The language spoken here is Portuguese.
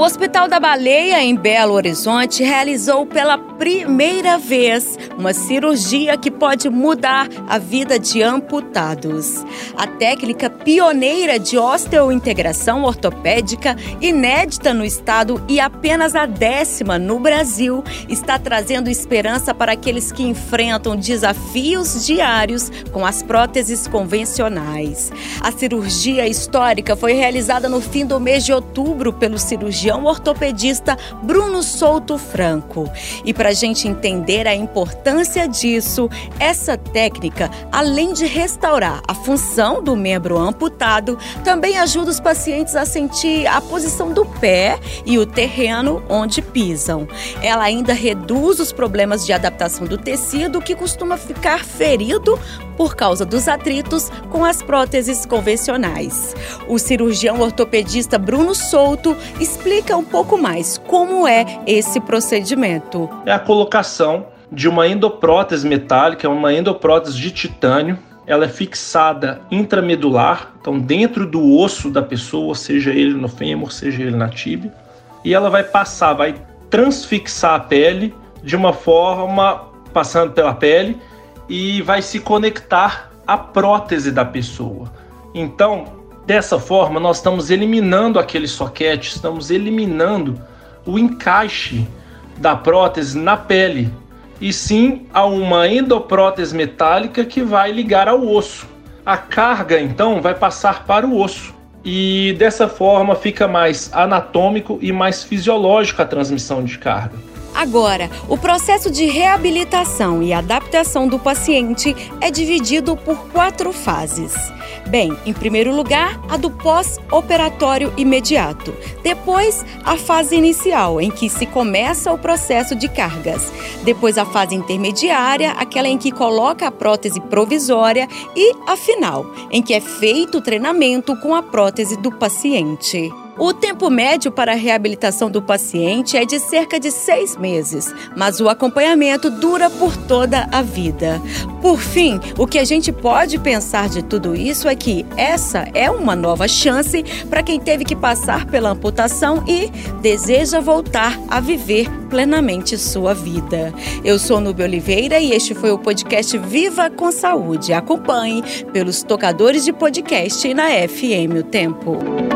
O Hospital da Baleia, em Belo Horizonte, realizou pela primeira vez uma cirurgia que pode mudar a vida de amputados. A técnica pioneira de osteointegração ortopédica, inédita no estado e apenas a décima no Brasil, está trazendo esperança para aqueles que enfrentam desafios diários com as próteses convencionais. A cirurgia histórica foi realizada no fim do mês de outubro pelo cirurgião cirurgião ortopedista Bruno Souto Franco. E para a gente entender a importância disso, essa técnica, além de restaurar a função do membro amputado, também ajuda os pacientes a sentir a posição do pé e o terreno onde pisam. Ela ainda reduz os problemas de adaptação do tecido que costuma ficar ferido por causa dos atritos com as próteses convencionais. O cirurgião ortopedista Bruno Souto explica um pouco mais como é esse procedimento. É a colocação de uma endoprótese metálica, uma endoprótese de titânio. Ela é fixada intramedular, então dentro do osso da pessoa, seja ele no fêmur, seja ele na tíbia, e ela vai passar, vai transfixar a pele de uma forma passando pela pele e vai se conectar à prótese da pessoa. Então, dessa forma, nós estamos eliminando aquele soquete, estamos eliminando o encaixe da prótese na pele, e sim a uma endoprótese metálica que vai ligar ao osso. A carga, então, vai passar para o osso. E dessa forma fica mais anatômico e mais fisiológico a transmissão de carga. Agora, o processo de reabilitação e adaptação do paciente é dividido por quatro fases. Bem, em primeiro lugar, a do pós-operatório imediato. Depois, a fase inicial, em que se começa o processo de cargas. Depois, a fase intermediária, aquela em que coloca a prótese provisória. E a final, em que é feito o treinamento com a prótese do paciente. O tempo médio para a reabilitação do paciente é de cerca de seis meses, mas o acompanhamento dura por toda a vida. Por fim, o que a gente pode pensar de tudo isso é que essa é uma nova chance para quem teve que passar pela amputação e deseja voltar a viver plenamente sua vida. Eu sou Nubia Oliveira e este foi o podcast Viva com Saúde. Acompanhe pelos tocadores de podcast na FM O Tempo.